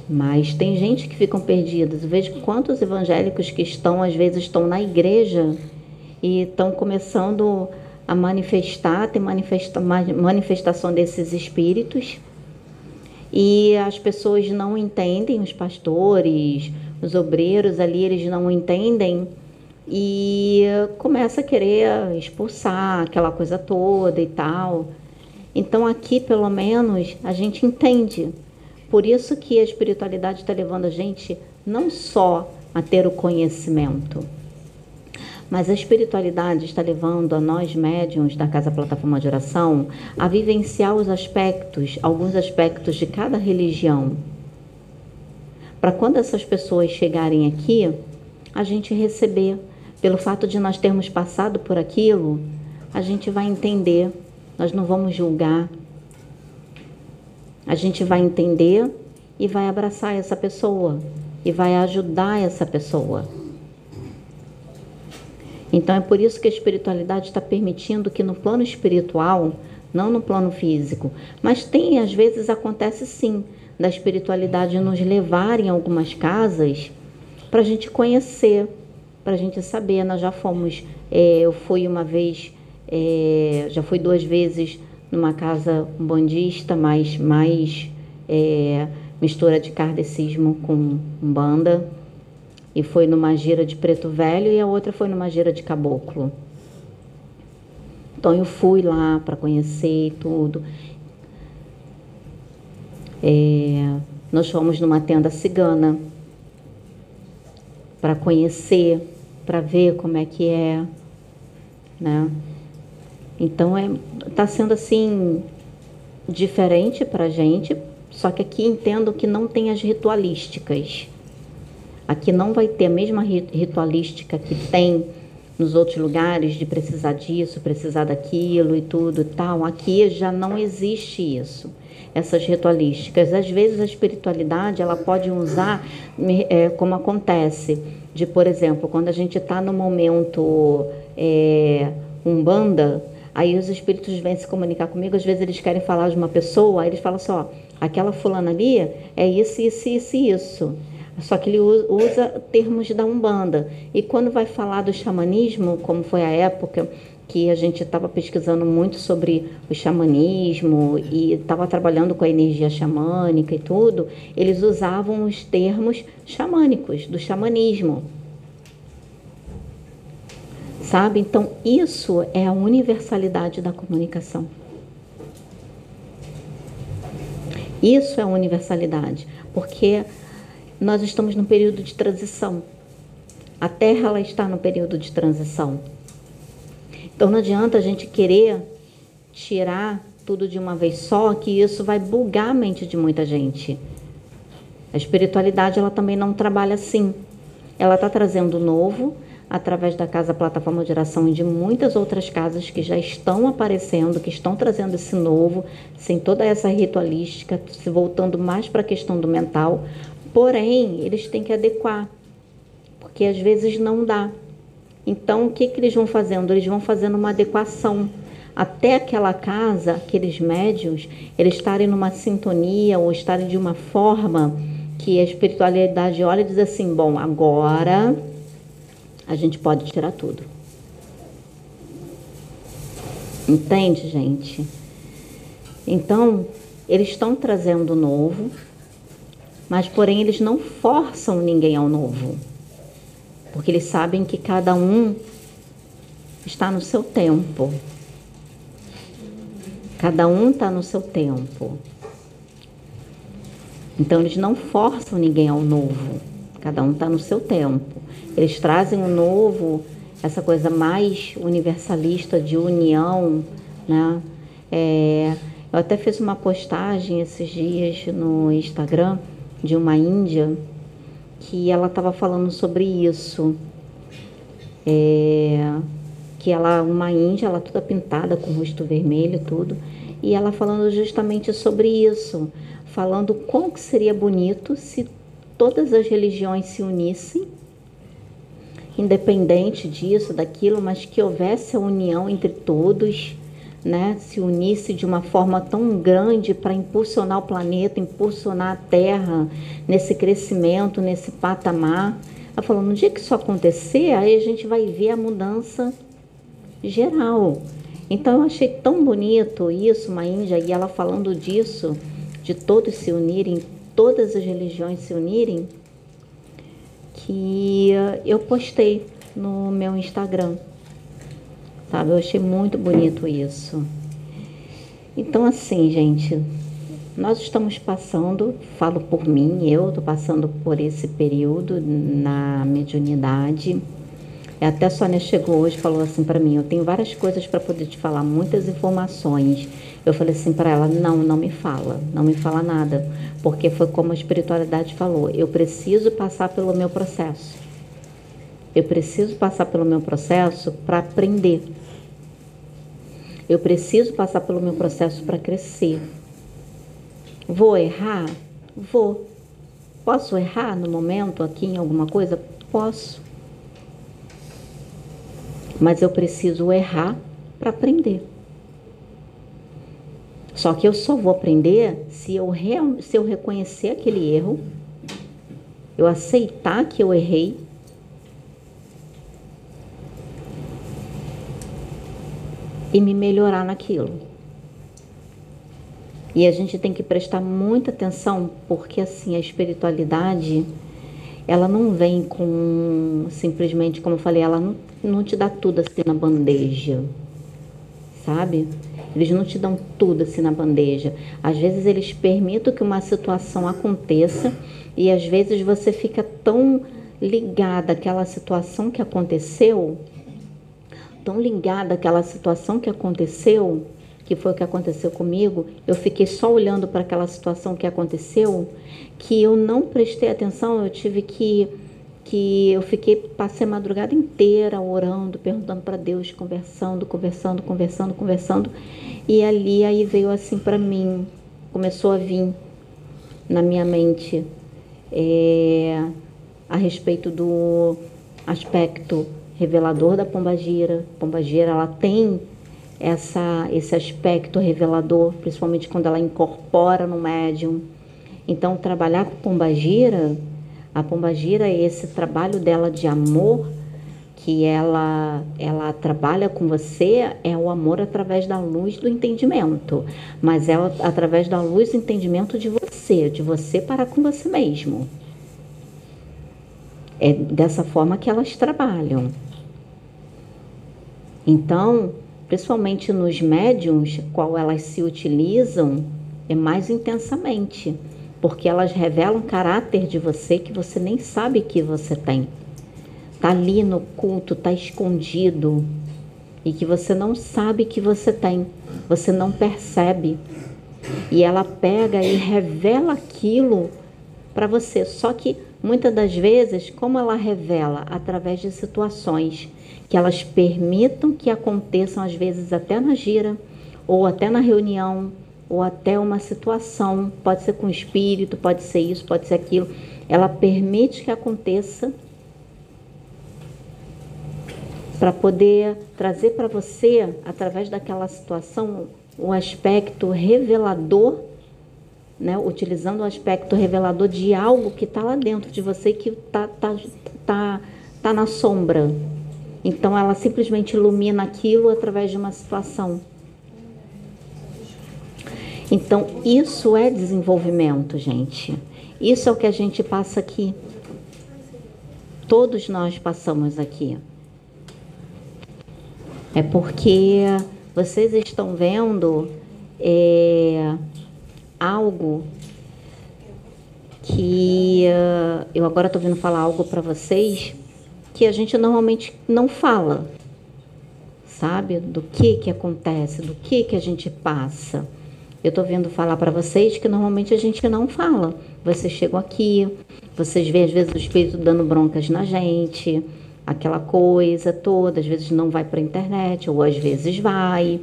Mas tem gente que ficam perdidas. Eu vejo quantos evangélicos que estão, às vezes, estão na igreja e estão começando a manifestar, tem manifesta, manifestação desses espíritos e as pessoas não entendem, os pastores, os obreiros ali, eles não entendem e começa a querer expulsar aquela coisa toda e tal. Então aqui, pelo menos, a gente entende. Por isso que a espiritualidade está levando a gente não só a ter o conhecimento, mas a espiritualidade está levando a nós médiums da Casa Plataforma de Oração a vivenciar os aspectos, alguns aspectos de cada religião. Para quando essas pessoas chegarem aqui, a gente receber, pelo fato de nós termos passado por aquilo, a gente vai entender, nós não vamos julgar. A gente vai entender e vai abraçar essa pessoa e vai ajudar essa pessoa. Então é por isso que a espiritualidade está permitindo que no plano espiritual, não no plano físico, mas tem às vezes acontece sim da espiritualidade nos levar em algumas casas para a gente conhecer, para a gente saber. Nós já fomos, é, eu fui uma vez, é, já fui duas vezes numa casa bandista, mais mais é, mistura de kardecismo com umbanda e foi numa gira de preto velho e a outra foi numa gira de caboclo. Então eu fui lá para conhecer tudo. É, nós fomos numa tenda cigana para conhecer, para ver como é que é, né? Então é está sendo assim diferente para gente, só que aqui entendo que não tem as ritualísticas. Aqui não vai ter a mesma ritualística que tem nos outros lugares de precisar disso, precisar daquilo e tudo e tal. Aqui já não existe isso, essas ritualísticas. Às vezes a espiritualidade ela pode usar, é, como acontece, de por exemplo, quando a gente está no momento é, umbanda, aí os espíritos vêm se comunicar comigo, às vezes eles querem falar de uma pessoa, aí eles falam assim, ó, aquela fulana ali é isso, isso, isso, isso. Só que ele usa termos da Umbanda. E quando vai falar do xamanismo, como foi a época que a gente estava pesquisando muito sobre o xamanismo e estava trabalhando com a energia xamânica e tudo, eles usavam os termos xamânicos, do xamanismo. Sabe? Então, isso é a universalidade da comunicação. Isso é a universalidade, porque nós estamos num período de transição. A Terra ela está no período de transição. Então não adianta a gente querer tirar tudo de uma vez só, que isso vai bugar a mente de muita gente. A espiritualidade ela também não trabalha assim. Ela está trazendo novo através da casa plataforma de oração e de muitas outras casas que já estão aparecendo, que estão trazendo esse novo, sem toda essa ritualística, se voltando mais para a questão do mental, Porém, eles têm que adequar, porque às vezes não dá. Então, o que, que eles vão fazendo? Eles vão fazendo uma adequação até aquela casa, aqueles médios, eles estarem numa sintonia ou estarem de uma forma que a espiritualidade olha e diz assim: bom, agora a gente pode tirar tudo. Entende, gente? Então, eles estão trazendo novo, mas porém eles não forçam ninguém ao novo, porque eles sabem que cada um está no seu tempo. Cada um está no seu tempo. Então eles não forçam ninguém ao novo. Cada um está no seu tempo. Eles trazem o novo, essa coisa mais universalista de união, né? É, eu até fiz uma postagem esses dias no Instagram de uma índia que ela estava falando sobre isso. É, que ela, uma índia, ela toda pintada com o rosto vermelho tudo, e ela falando justamente sobre isso, falando como que seria bonito se todas as religiões se unissem, independente disso, daquilo, mas que houvesse a união entre todos, né, se unisse de uma forma tão grande para impulsionar o planeta, impulsionar a Terra nesse crescimento, nesse patamar. Ela falou, no dia que isso acontecer, aí a gente vai ver a mudança geral. Então eu achei tão bonito isso, uma Índia, e ela falando disso, de todos se unirem, todas as religiões se unirem, que eu postei no meu Instagram sabe? Eu achei muito bonito isso. Então, assim, gente, nós estamos passando, falo por mim, eu estou passando por esse período na mediunidade. Até a Sônia chegou hoje e falou assim para mim: Eu tenho várias coisas para poder te falar, muitas informações. Eu falei assim para ela: Não, não me fala, não me fala nada, porque foi como a espiritualidade falou: Eu preciso passar pelo meu processo. Eu preciso passar pelo meu processo para aprender. Eu preciso passar pelo meu processo para crescer. Vou errar? Vou. Posso errar no momento aqui em alguma coisa? Posso. Mas eu preciso errar para aprender. Só que eu só vou aprender se eu, se eu reconhecer aquele erro, eu aceitar que eu errei e me melhorar naquilo. E a gente tem que prestar muita atenção, porque assim, a espiritualidade, ela não vem com simplesmente, como eu falei, ela não, não te dá tudo assim na bandeja, sabe? Eles não te dão tudo assim na bandeja. Às vezes eles permitem que uma situação aconteça e às vezes você fica tão ligada àquela situação que aconteceu tão ligada àquela situação que aconteceu que foi o que aconteceu comigo, eu fiquei só olhando para aquela situação que aconteceu, que eu não prestei atenção, eu tive que que eu fiquei passei a madrugada inteira orando, perguntando para Deus, conversando, conversando, conversando, conversando, e ali aí veio assim para mim, começou a vir na minha mente é, a respeito do aspecto revelador da pombagira. Pombagira ela tem essa, esse aspecto revelador, principalmente quando ela incorpora no médium. Então, trabalhar com pombagira, a pombagira é esse trabalho dela de amor que ela ela trabalha com você é o amor através da luz do entendimento, mas é através da luz do entendimento de você, de você para com você mesmo. É dessa forma que elas trabalham. Então, principalmente nos médiums, qual elas se utilizam, é mais intensamente, porque elas revelam caráter de você que você nem sabe que você tem. Tá ali no culto, tá escondido e que você não sabe que você tem, você não percebe. E ela pega e revela aquilo para você. Só que muitas das vezes, como ela revela através de situações que elas permitam que aconteçam, às vezes até na gira, ou até na reunião, ou até uma situação, pode ser com espírito, pode ser isso, pode ser aquilo. Ela permite que aconteça para poder trazer para você, através daquela situação, o aspecto revelador, né? utilizando o aspecto revelador de algo que está lá dentro de você que está tá, tá, tá na sombra, então ela simplesmente ilumina aquilo através de uma situação. Então isso é desenvolvimento, gente. Isso é o que a gente passa aqui. Todos nós passamos aqui. É porque vocês estão vendo é, algo que uh, eu agora estou vindo falar algo para vocês que a gente normalmente não fala, sabe? Do que que acontece, do que que a gente passa. Eu estou vendo falar para vocês que normalmente a gente não fala. Vocês chegam aqui, vocês veem às vezes o espírito dando broncas na gente, aquela coisa toda, às vezes não vai para a internet, ou às vezes vai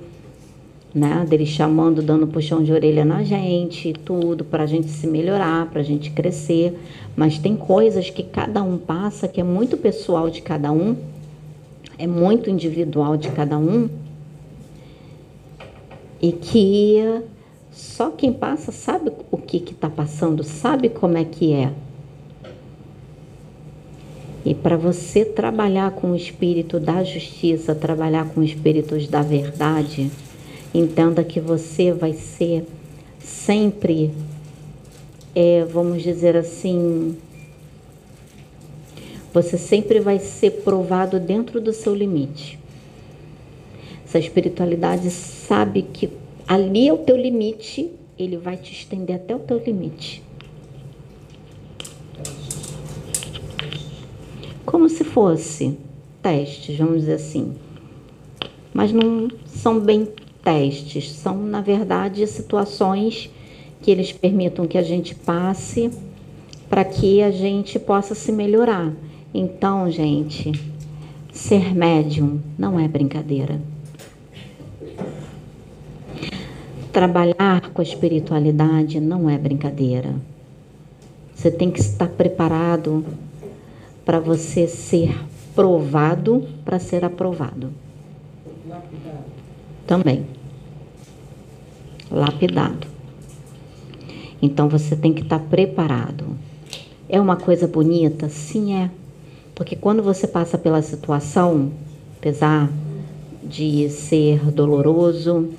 né? Dele chamando, dando puxão de orelha na gente, tudo para a gente se melhorar, para a gente crescer. Mas tem coisas que cada um passa que é muito pessoal de cada um, é muito individual de cada um e que só quem passa sabe o que está passando, sabe como é que é. E para você trabalhar com o espírito da justiça, trabalhar com espíritos da verdade, Entenda que você vai ser sempre, é, vamos dizer assim, você sempre vai ser provado dentro do seu limite. Essa espiritualidade sabe que ali é o teu limite, ele vai te estender até o teu limite. Como se fosse testes, vamos dizer assim. Mas não são bem testes, são, na verdade, situações que eles permitam que a gente passe para que a gente possa se melhorar. Então, gente, ser médium não é brincadeira. Trabalhar com a espiritualidade não é brincadeira. Você tem que estar preparado para você ser provado para ser aprovado também. Lapidado. Então você tem que estar preparado. É uma coisa bonita? Sim, é. Porque quando você passa pela situação, apesar de ser doloroso,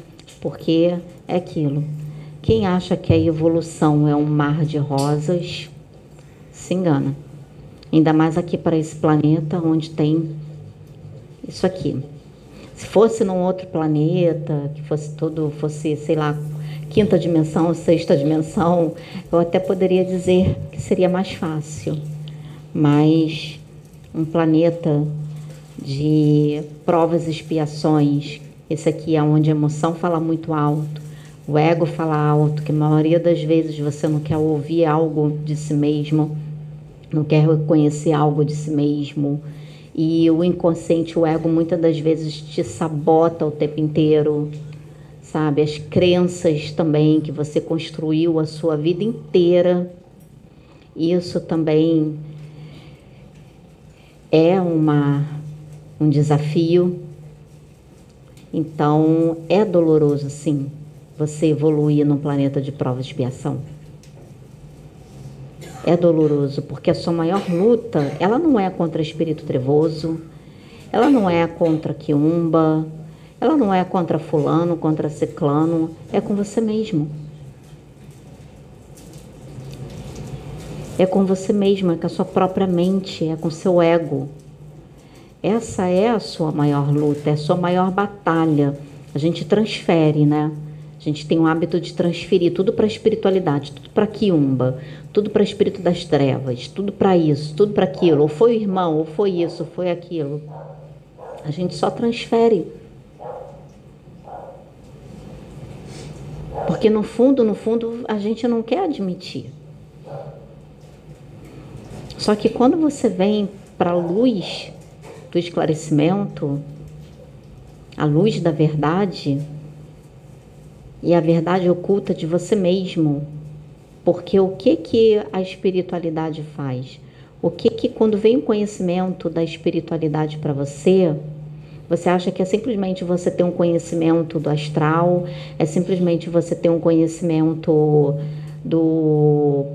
porque é aquilo. Quem acha que a evolução é um mar de rosas, se engana. Ainda mais aqui para esse planeta onde tem isso aqui. Se fosse num outro planeta, que fosse todo, fosse, sei lá, quinta dimensão, sexta dimensão, eu até poderia dizer que seria mais fácil. Mas um planeta de provas e expiações, Esse aqui é onde a emoção fala muito alto, o ego fala alto, que a maioria das vezes você não quer ouvir algo de si mesmo, não quer reconhecer algo de si mesmo. E o inconsciente, o ego, muitas das vezes te sabota o tempo inteiro, sabe? As crenças também que você construiu a sua vida inteira. Isso também é uma, um desafio. Então, é doloroso, sim, você evoluir num planeta de prova e expiação. É doloroso, porque a sua maior luta, ela não é contra espírito trevoso, ela não é contra quiumba, ela não é contra fulano, contra ciclano, é com você mesmo. É com você mesmo, é com a sua própria mente, é com seu ego. Essa é a sua maior luta, é a sua maior batalha. A gente transfere, né? A gente tem o hábito de transferir tudo para a espiritualidade, tudo para quiumba, tudo para espírito das trevas, tudo para isso, tudo para aquilo. Ou foi o irmão, ou foi isso, ou foi aquilo. A gente só transfere. Porque no fundo, no fundo, a gente não quer admitir. Só que quando você vem para a luz do esclarecimento, a luz da verdade e a verdade oculta de você mesmo, porque o que que a espiritualidade faz? O que que quando vem o conhecimento da espiritualidade para você, você acha que é simplesmente você ter um conhecimento do astral, é simplesmente você ter um conhecimento do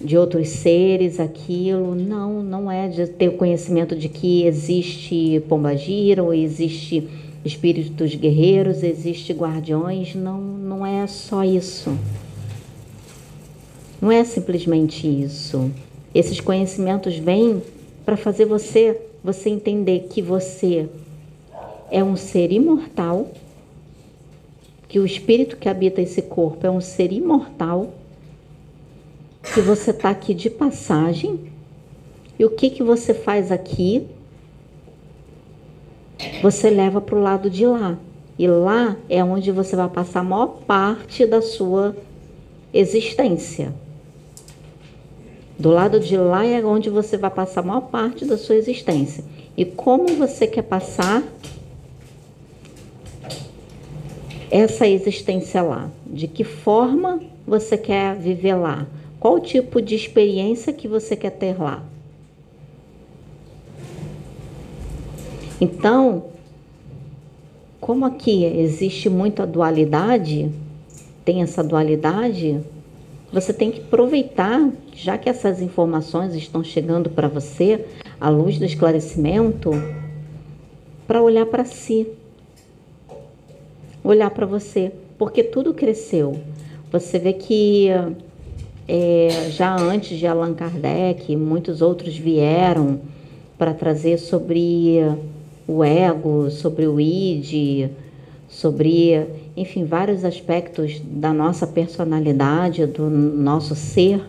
de outros seres, aquilo. Não, não é de ter o conhecimento de que existe pombagira ou existe espíritos guerreiros, existe guardiões. Não, não é só isso. Não é simplesmente isso. Esses conhecimentos vêm para fazer você você entender que você é um ser imortal, que o espírito que habita esse corpo é um ser imortal que você está aqui de passagem e o que, que você faz aqui, você leva para o lado de lá. E lá é onde você vai passar a maior parte da sua existência. Do lado de lá é onde você vai passar a maior parte da sua existência. E como você quer passar essa existência lá? De que forma você quer viver lá? Qual tipo de experiência que você quer ter lá? Então, como aqui existe muita dualidade, tem essa dualidade, você tem que aproveitar, já que essas informações estão chegando para você, à luz do esclarecimento, para olhar para si, olhar para você, porque tudo cresceu. Você vê que é, já antes de Allan Kardec, muitos outros vieram para trazer sobre o ego, sobre o id, sobre, enfim, vários aspectos da nossa personalidade, do nosso ser,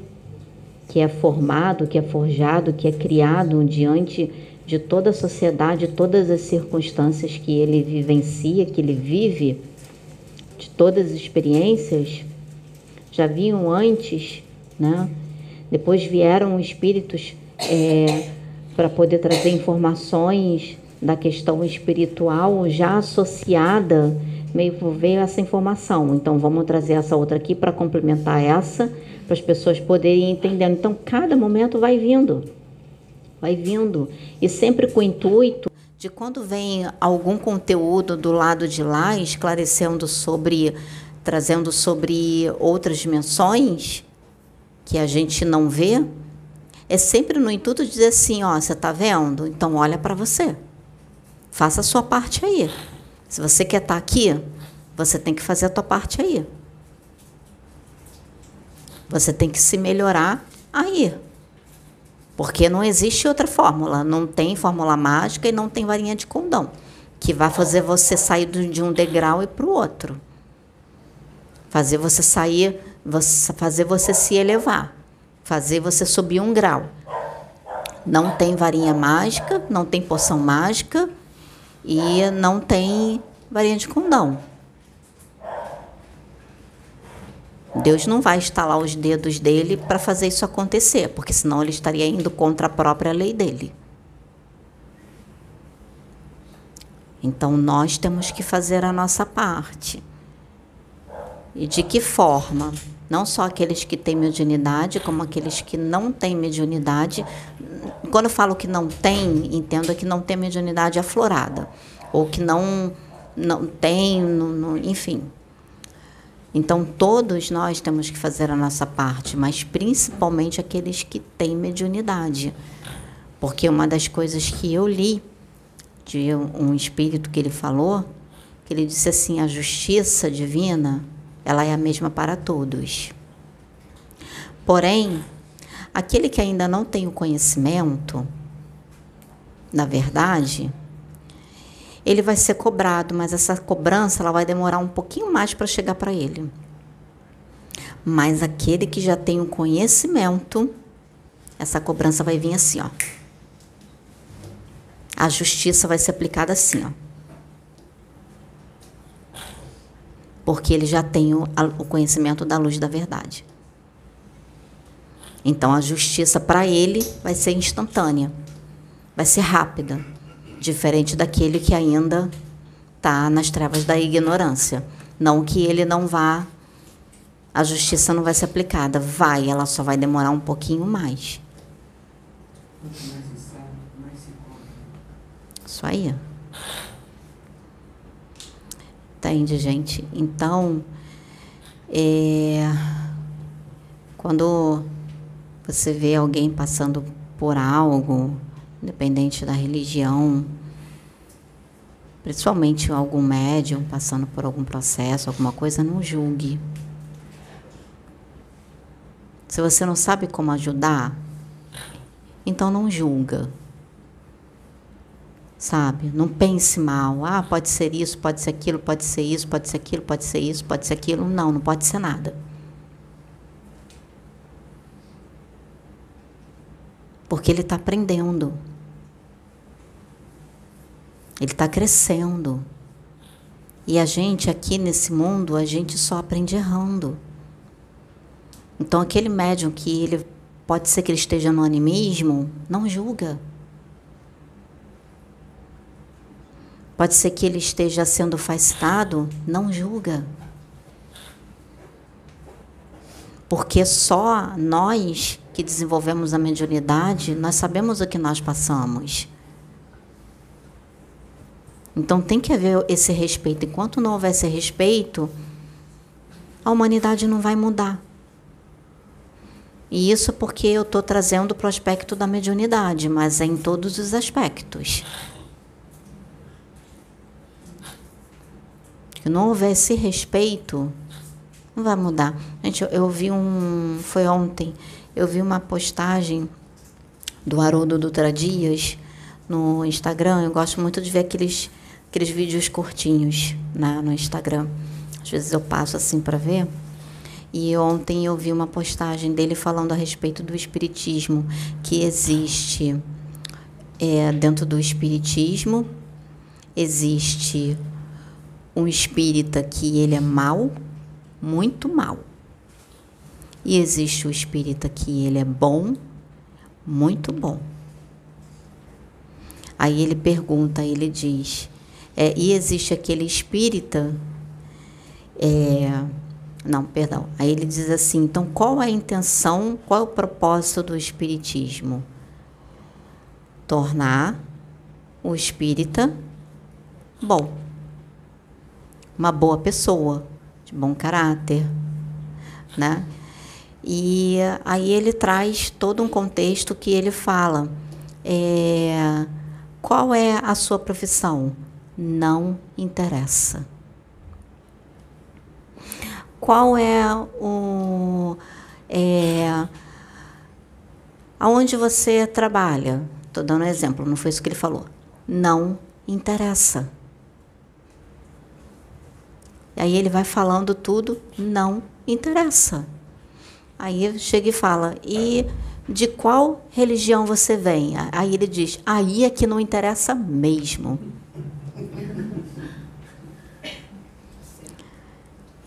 que é formado, que é forjado, que é criado diante de toda a sociedade, todas as circunstâncias que ele vivencia, que ele vive, de todas as experiências, já vinham antes né? Depois vieram espíritos é, para poder trazer informações da questão espiritual já associada, meio veio essa informação. Então vamos trazer essa outra aqui para complementar essa, para as pessoas poderem entender. Então cada momento vai vindo, vai vindo e sempre com o intuito de quando vem algum conteúdo do lado de lá esclarecendo sobre, trazendo sobre outras dimensões, que a gente não vê, é sempre no intuito de dizer assim, ó, você está vendo? Então olha para você. Faça a sua parte aí. Se você quer estar tá aqui, você tem que fazer a tua parte aí. Você tem que se melhorar aí. Porque não existe outra fórmula. Não tem fórmula mágica e não tem varinha de condão que vai fazer você sair de um degrau e para o outro. Fazer você sair fazer você se elevar, fazer você subir um grau. Não tem varinha mágica, não tem poção mágica e não tem varinha de condão. Deus não vai estalar os dedos dele para fazer isso acontecer, porque senão ele estaria indo contra a própria lei dele. Então nós temos que fazer a nossa parte. E de que forma? Não só aqueles que têm mediunidade, como aqueles que não têm mediunidade. Quando eu falo que não tem, entendo que não tem mediunidade aflorada. Ou que não, não tem, não, enfim. Então, todos nós temos que fazer a nossa parte, mas principalmente aqueles que têm mediunidade. Porque uma das coisas que eu li de um espírito que ele falou, que ele disse assim: a justiça divina, ela é a mesma para todos. Porém, aquele que ainda não tem o conhecimento, na verdade, ele vai ser cobrado, mas essa cobrança ela vai demorar um pouquinho mais para chegar para ele. Mas aquele que já tem o conhecimento, essa cobrança vai vir assim, ó a justiça vai ser aplicada assim, ó. Porque ele já tem o, o conhecimento da luz da verdade. Então a justiça para ele vai ser instantânea, vai ser rápida, diferente daquele que ainda está nas trevas da ignorância. Não que ele não vá, a justiça não vai ser aplicada, vai, ela só vai demorar um pouquinho mais. Isso aí. Entende, gente? Então, é, quando você vê alguém passando por algo, independente da religião, principalmente algum médium passando por algum processo, alguma coisa, não julgue. Se você não sabe como ajudar, então não julga sabe? Não pense mal. Ah, pode ser isso, pode ser aquilo, pode ser isso, pode ser aquilo, pode ser isso, pode ser aquilo. Não, não pode ser nada. Porque ele está aprendendo. Ele está crescendo. E a gente aqui nesse mundo, a gente só aprende errando. Então aquele médium que ele pode ser que ele esteja no animismo, não julga. Pode ser que ele esteja sendo afastado, não julga. Porque só nós que desenvolvemos a mediunidade, nós sabemos o que nós passamos. Então tem que haver esse respeito. Enquanto não houver esse respeito, a humanidade não vai mudar. E isso porque eu estou trazendo o prospecto da mediunidade, mas é em todos os aspectos. Que não houvesse respeito, não vai mudar. Gente, eu, eu vi um. Foi ontem, eu vi uma postagem do Haroldo Dutra Dias no Instagram. Eu gosto muito de ver aqueles, aqueles vídeos curtinhos na, no Instagram. Às vezes eu passo assim para ver. E ontem eu vi uma postagem dele falando a respeito do espiritismo, que existe é, dentro do espiritismo, existe um espírita que ele é mau, muito mau. E existe o espírita que ele é bom, muito bom. Aí ele pergunta, ele diz, é, e existe aquele espírita, é, não, perdão. Aí ele diz assim, então qual é a intenção, qual é o propósito do espiritismo? Tornar o espírita bom uma boa pessoa, de bom caráter, né? E aí ele traz todo um contexto que ele fala. É, qual é a sua profissão? Não interessa. Qual é o. É, aonde você trabalha? Estou dando um exemplo, não foi isso que ele falou. Não interessa. Aí ele vai falando tudo, não interessa. Aí chega e fala, e de qual religião você vem? Aí ele diz, aí é que não interessa mesmo.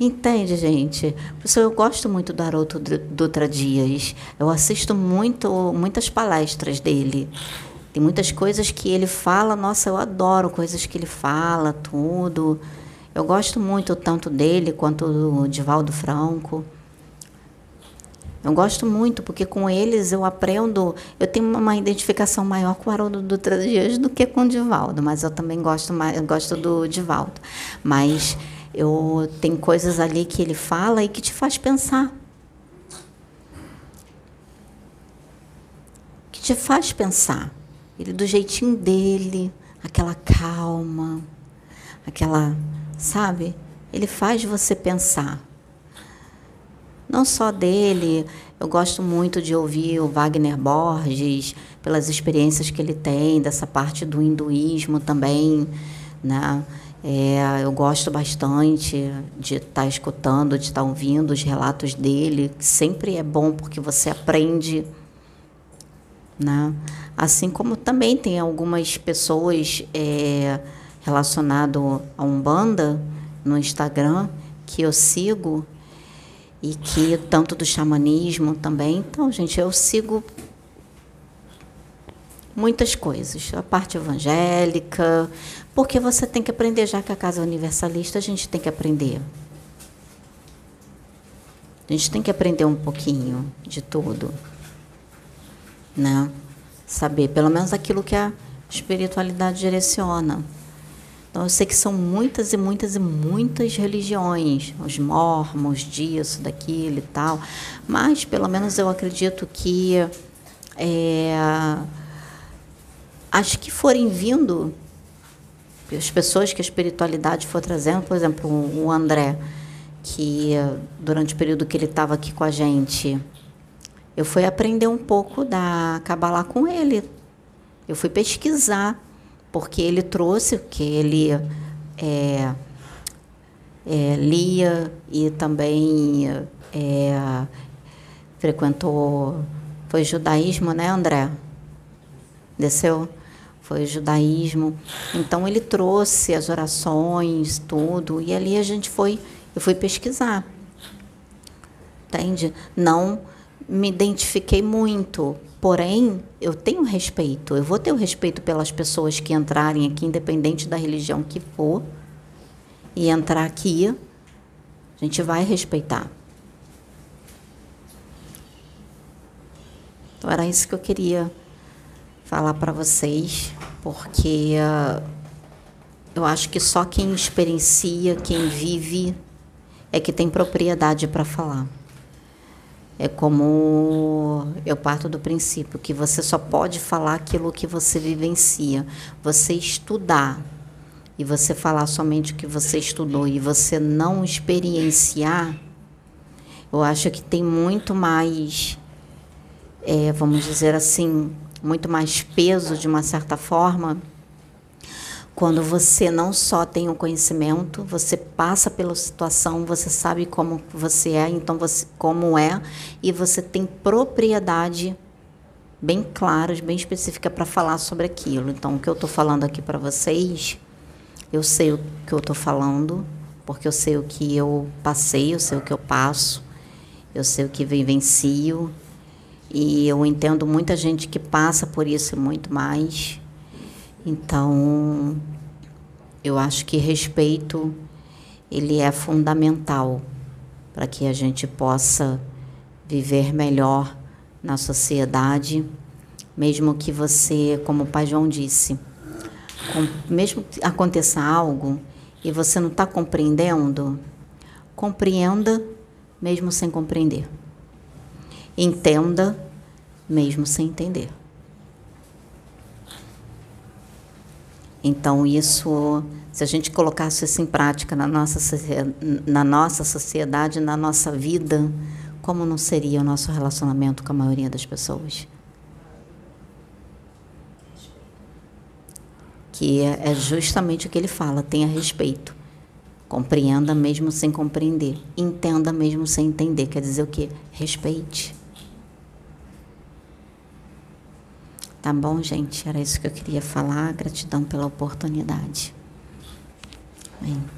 Entende, gente? Por isso eu gosto muito do Haroldo Dutra Dias. Eu assisto muito, muitas palestras dele. Tem muitas coisas que ele fala, nossa, eu adoro coisas que ele fala, tudo. Eu gosto muito tanto dele quanto do Divaldo Franco. Eu gosto muito, porque com eles eu aprendo, eu tenho uma identificação maior com o Haroldo Dutra Dias do que com o Divaldo, mas eu também gosto mais, gosto do Divaldo. Mas eu tem coisas ali que ele fala e que te faz pensar. Que te faz pensar. Ele do jeitinho dele, aquela calma, aquela, sabe? Ele faz você pensar. Não só dele, eu gosto muito de ouvir o Wagner Borges, pelas experiências que ele tem, dessa parte do hinduísmo também, né? É, eu gosto bastante de estar tá escutando, de estar tá ouvindo os relatos dele, que sempre é bom porque você aprende. Né? Assim como também tem algumas pessoas é, relacionadas a Umbanda no Instagram que eu sigo e que tanto do xamanismo também. Então, gente, eu sigo muitas coisas, a parte evangélica, porque você tem que aprender, já que a casa é universalista, a gente tem que aprender. A gente tem que aprender um pouquinho de tudo. Né? Saber, pelo menos aquilo que a espiritualidade direciona. Então, eu sei que são muitas e muitas e muitas religiões, os mormons, disso, daquilo e tal, mas pelo menos eu acredito que é, as que forem vindo as pessoas que a espiritualidade for trazendo, por exemplo, o André, que durante o período que ele estava aqui com a gente, eu fui aprender um pouco da Kabbalah com ele. Eu fui pesquisar, porque ele trouxe, que ele é, é, lia e também é, frequentou. Foi judaísmo, né, André? Desceu? foi o judaísmo. Então ele trouxe as orações, tudo, e ali a gente foi, eu fui pesquisar. Entende? Não me identifiquei muito, porém eu tenho respeito. Eu vou ter o respeito pelas pessoas que entrarem aqui, independente da religião que for, e entrar aqui, a gente vai respeitar. Então era isso que eu queria falar para vocês, porque uh, eu acho que só quem experiencia, quem vive, é que tem propriedade para falar. É como eu parto do princípio que você só pode falar aquilo que você vivencia. Você estudar e você falar somente o que você estudou e você não experienciar, eu acho que tem muito mais, é, vamos dizer assim, muito mais peso de uma certa forma quando você não só tem o conhecimento, você passa pela situação, você sabe como você é, então você como é e você tem propriedade bem clara, bem específica para falar sobre aquilo. Então, o que eu estou falando aqui para vocês, eu sei o que eu estou falando, porque eu sei o que eu passei, eu sei o que eu passo, eu sei o que vivencio, e eu entendo muita gente que passa por isso e muito mais. Então, eu acho que respeito ele é fundamental para que a gente possa viver melhor na sociedade, mesmo que você, como o Pai João disse, com, mesmo que aconteça algo e você não está compreendendo, compreenda mesmo sem compreender. Entenda, mesmo sem entender. Então, isso, se a gente colocasse isso em prática na nossa, na nossa sociedade, na nossa vida, como não seria o nosso relacionamento com a maioria das pessoas? Que é, é justamente o que ele fala: tenha respeito. Compreenda mesmo sem compreender. Entenda mesmo sem entender. Quer dizer o quê? Respeite. Tá bom, gente? Era isso que eu queria falar. Gratidão pela oportunidade. Amém.